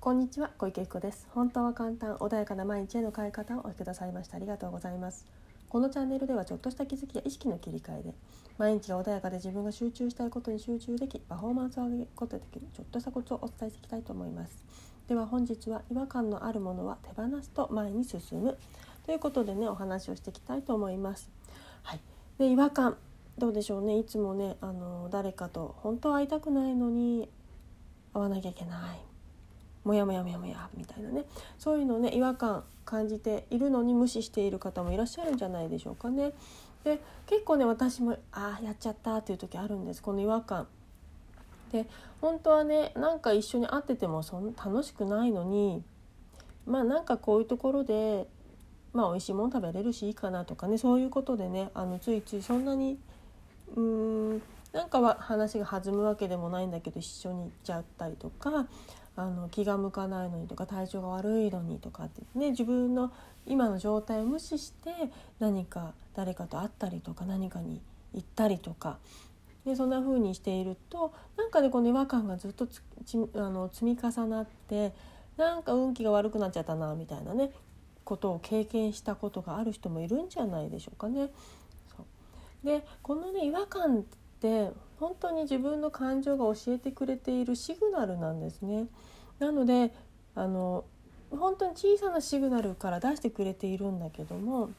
こんにちは小池子です。本当は簡単穏やかな毎日への変え方をお聞きくださいましてありがとうございます。このチャンネルではちょっとした気づきや意識の切り替えで毎日が穏やかで自分が集中したいことに集中できパフォーマンスを上げることができるちょっとしたコツをお伝えしていきたいと思います。では本日は違和感のあるものは手放すと前に進むということでねお話をしていきたいと思います。はい。で違和感どうでしょうね。いつもねあの誰かと本当は会いたくないのに会わなきゃいけない。モヤモヤモヤモヤみたいなねそういうのね違和感感じているのに無視している方もいらっしゃるんじゃないでしょうかね。で結構ね私もああやっちゃったっていう時あるんですこの違和感。で本当はねなんか一緒に会っててもそん楽しくないのにまあなんかこういうところでまあ美味しいもの食べれるしいいかなとかねそういうことでねあのついついそんなにうーんなんかは話が弾むわけでもないんだけど一緒に行っちゃったりとかあの気が向かないのにとか体調が悪いのにとかってね自分の今の状態を無視して何か誰かと会ったりとか何かに行ったりとかでそんな風にしているとなんかねこの違和感がずっとつちあの積み重なってなんか運気が悪くなっちゃったなみたいなねことを経験したことがある人もいるんじゃないでしょうかね。でこのね違和感って本当に自分の感情が教えてくれているシグナルなんですね。なのであの本当に小さなシグナルから出してくれているんだけども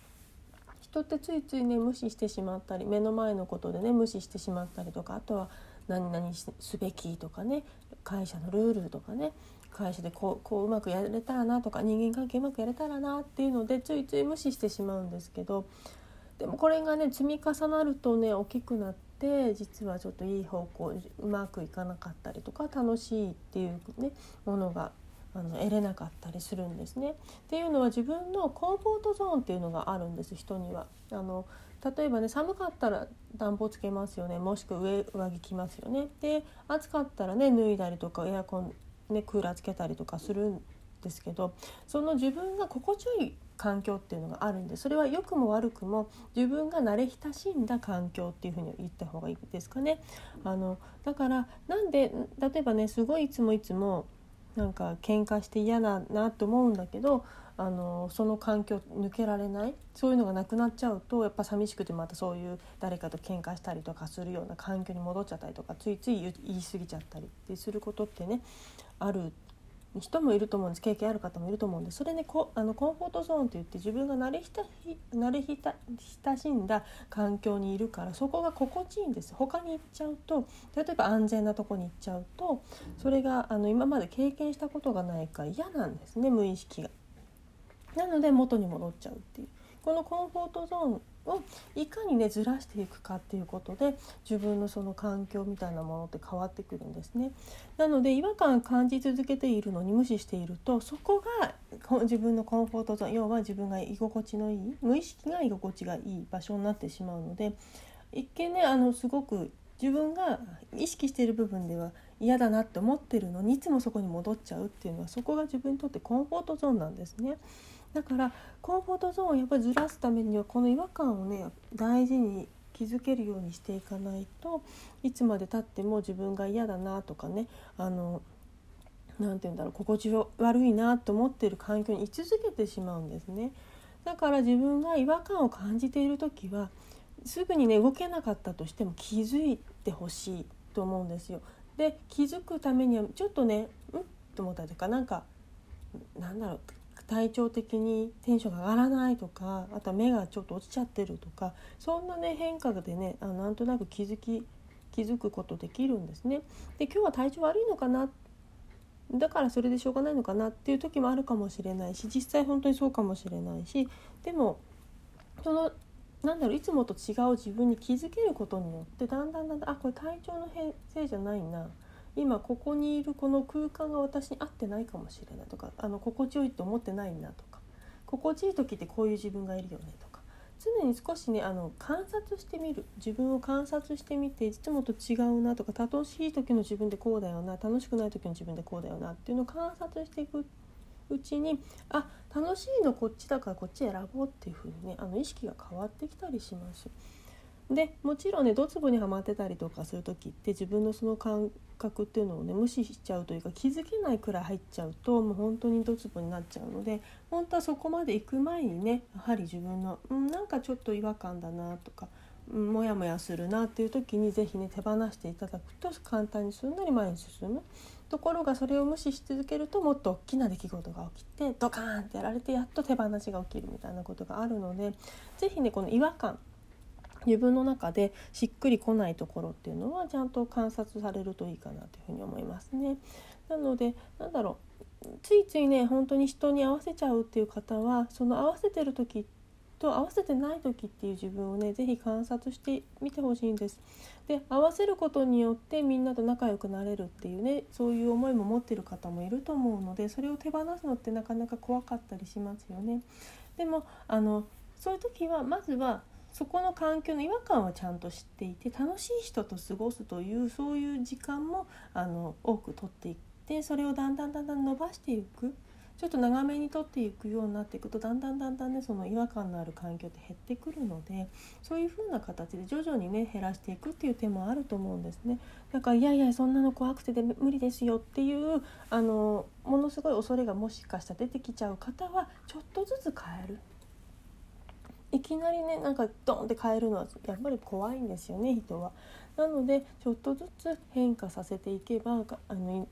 人ってついついね無視してしまったり目の前のことでね無視してしまったりとかあとは何々すべきとかね会社のルールとかね会社でこうこううまくやれたらなとか人間関係うまくやれたらなっていうのでついつい無視してしまうんですけどでもこれがね積み重なるとね大きくなって実はちょっといい方向うまくいかなかったりとか楽しいっていうねものがあの得れなかったりするんですね。っていうのは自分のコンフォートゾーンっていうのがあるんです人には。あの例えばね寒かったら暖房つけますよねもしくは上上着着ますよね。で暑かったらね脱いだりとかエアコン、ね、クーラーつけたりとかするんですけどその自分が心地よい環境っていうのがあるんでそれは良くも悪くも自分が慣れ親しんだ環境っていうふうに言った方がいいですかね。あのだからなんで例えばねすごいいつもいつもなんか喧嘩して嫌だなと思うんだけどあのその環境抜けられないそういうのがなくなっちゃうとやっぱ寂しくてまたそういう誰かと喧嘩したりとかするような環境に戻っちゃったりとかついつい言い過ぎちゃったりってすることってねある人もいると思うんです。経験ある方もいると思うんでそれねこあのコンフォートゾーンって言って自分が慣れ慣れ親しんだ環境にいるからそこが心地いいんです。他に行っちゃうと例えば安全なとこに行っちゃうとそれがあの今まで経験したことがないから嫌なんですね無意識が。なので元に戻っちゃうっていう。このコンフォートゾーンをいかにねずらしていくかっていうことで自分のその環境みたいなものって変わってくるんですね。なので違和感感じ続けているのに無視しているとそこが自分のコンフォートゾーン要は自分が居心地のいい無意識が居心地がいい場所になってしまうので一見ねあのすごく自分が意識している部分では嫌だなって思ってるのにいつもそこに戻っちゃうっていうのはそこが自分にとってコンフォートゾーンなんですね。だからコンフォートゾーンをやっぱりずらすためにはこの違和感をね大事に気づけるようにしていかないといつまでたっても自分が嫌だなとかねあのなて言うんだろう心地悪いなと思ってる環境に居続けてしまうんですね。だから自分が違和感を感じている時はすぐにね動けなかったとしても気づいてほしいと思うんですよ。で気づくためにはちょっとねうん？と思ったりとかなんかなんだろう体調的にテンションが上がらないとかあとは目がちょっと落ちちゃってるとかそんなね変化でねあなんとなく気づき気づくことできるんですね。で今日は体調悪いのかな？だからそれでしょうがないのかなっていう時もあるかもしれないし実際本当にそうかもしれないしでもそのなんだろういつもと違う自分に気づけることによってだんだんだんだんあこれ体調のせいじゃないな今ここにいるこの空間が私に合ってないかもしれないとかあの心地よいと思ってないなとか心地いい時ってこういう自分がいるよねとか常に少しねあの観察してみる自分を観察してみていつもと違うなとか楽しい時の自分でこうだよな楽しくない時の自分でこうだよなっていうのを観察していくうちにあ楽しいのこっちだからこっち選ぼうっていう風にねあの意識が変わってきたりします。でもちろんねドツボにはまってたりとかする時って自分のその感覚っていうのをね無視しちゃうというか気づけないくらい入っちゃうともう本当にドツボになっちゃうので本当はそこまで行く前にねやはり自分の、うん、なんかちょっと違和感だなとか、うん、モヤモヤするなっていう時に是非ね手放していただくと簡単にすんなり前に進む。ところがそれを無視し続けるともっと大きな出来事が起きてドカーンってやられてやっと手放しが起きるみたいなことがあるので是非ねこの違和感自分の中でしっくりこないところっていうのはちゃんと観察されるといいかなというふうに思いますね。なのでなんだろうついついね本当に人に合わせちゃうっていう方はその合わせてる時と合わせてない時っていう自分をね是非観察してみてほしいんです。で合わせることによってみんなと仲良くなれるっていうねそういう思いも持ってる方もいると思うのでそれを手放すのってなかなか怖かったりしますよね。でもあのそういう時はまずはそこの環境の違和感はちゃんと知っていて楽しい人と過ごすというそういう時間もあの多くとっていってそれをだんだんだんだん伸ばしていくちょっと長めにとっていくようになっていくとだんだんだんだんねその違和感のある環境って減ってくるのでそういう風な形で徐々にね減らしていくっていう手もあると思うんですね。だからいやいやそんなの怖くてで無理ですよっていうあのものすごい恐れがもしかしたら出てきちゃう方はちょっとずつ変える。いきなりねなんかドンって変えるのはやっぱり怖いんですよね人は。なのでちょっとずつ変化させていけばあの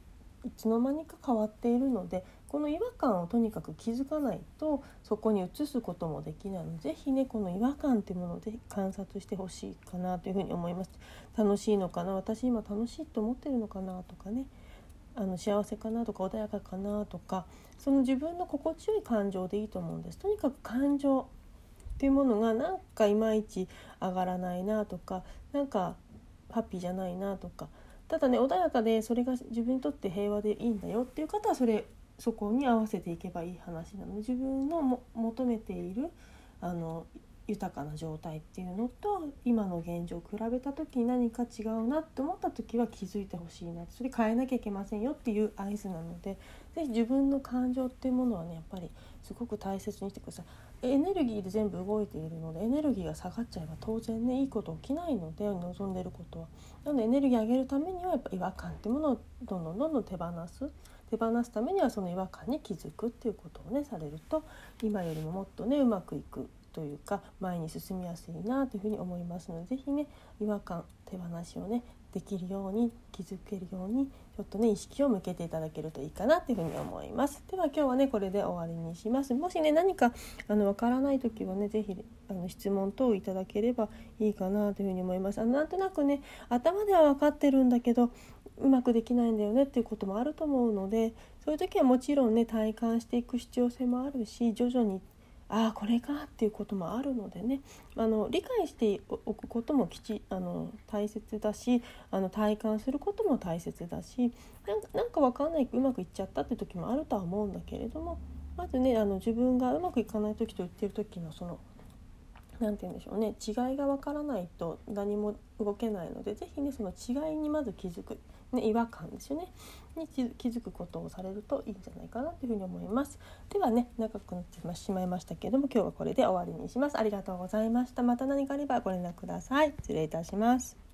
いつの間にか変わっているのでこの違和感をとにかく気づかないとそこに移すこともできないので是非ねこの違和感っていうもので観察してほしいかなというふうに思います。楽しいのかな私今楽しいと思ってるのかなとかねあの幸せかなとか穏やかかなとかその自分の心地よい感情でいいと思うんです。とにかく感情っていうものがなんかいまいち上がらないなとかなんかハッピーじゃないなとか。ただね穏やかでそれが自分にとって平和でいいんだよっていう方はそれそこに合わせていけばいい話なので自分のも求めているあの豊かな状態っていうのと今の現状を比べた時に何か違うなって思った時は気づいてほしいなそれ変えなきゃいけませんよっていう合図なので是非自分の感情っていうものはねやっぱりすごく大切にしてください。エネルギーで全部動いているのでエネルギーが下がっちゃえば当然ねいいこと起きないので望んでることは。なのでエネルギー上げるためにはやっぱ違和感っていうものをどんどんどんどん手放す。手放すためにはその違和感に気づくっていうことをねされると今よりももっとねうまくいくというか前に進みやすいなというふうに思いますので是非ね違和感手放しをねできるように気づけるようにちょっとね意識を向けていただけるといいかなというふうに思います。では今日はねこれで終わりにしますもしね何かあのわからない時はね是非あの質問等いただければいいかなというふうに思います。あのなんとなくね頭では分かってるんだけどうまくできないんだよねっていうこともあると思うのでそういう時はもちろんね体感していく必要性もあるし徐々にああこれかっていうこともあるのでねあの理解しておくこともきちあの大切だしあの体感することも大切だしなんかなんか分かんないうまくいっちゃったって時もあるとは思うんだけれどもまずねあの自分がうまくいかない時と言ってる時のその何て言うんでしょうね。違いが分からないと何も動けないので是非ねその違いにまず気づく、ね、違和感ですよね。に気づくことをされるといいんじゃないかなというふうに思います。ではね長くなってしまいましたけれども今日はこれで終わりにします。ありがとうございました。また何かあればご連絡ください。失礼いたします。